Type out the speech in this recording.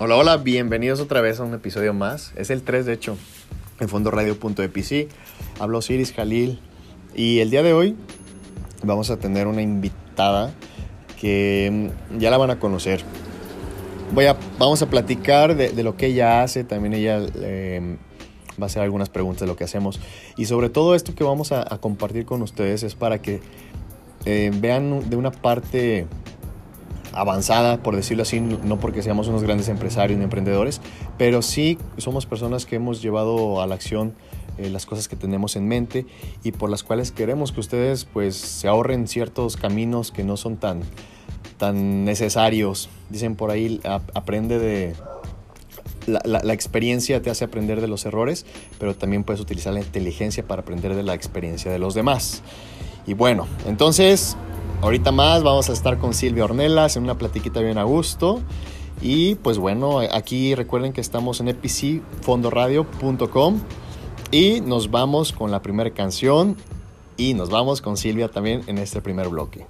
Hola, hola, bienvenidos otra vez a un episodio más. Es el 3, de hecho, en fondoradio.epc. Hablo Siris Jalil y el día de hoy vamos a tener una invitada que mm, ya la van a conocer. Voy a, vamos a platicar de, lo que ella hace, también ella eh, va a hacer algunas preguntas de lo que hacemos. Y sobre todo esto que vamos a, compartir con ustedes es para que eh, vean de una parte avanzada, por decirlo así, no porque seamos unos grandes empresarios ni emprendedores, pero sí somos personas que hemos llevado a la acción eh, las cosas que tenemos en mente y por las cuales queremos que ustedes pues se ahorren ciertos caminos que no son tan, tan necesarios. Dicen por ahí, aprende de... La, la experiencia te hace aprender de los errores, pero también puedes utilizar la inteligencia para aprender de la experiencia de los demás. Y bueno, entonces Ahorita más vamos a estar con Silvia Ornelas en una platiquita bien a gusto. Y pues bueno, aquí recuerden que estamos en epicfondoradio.com y nos vamos con la primera canción y nos vamos con Silvia también en este primer bloque.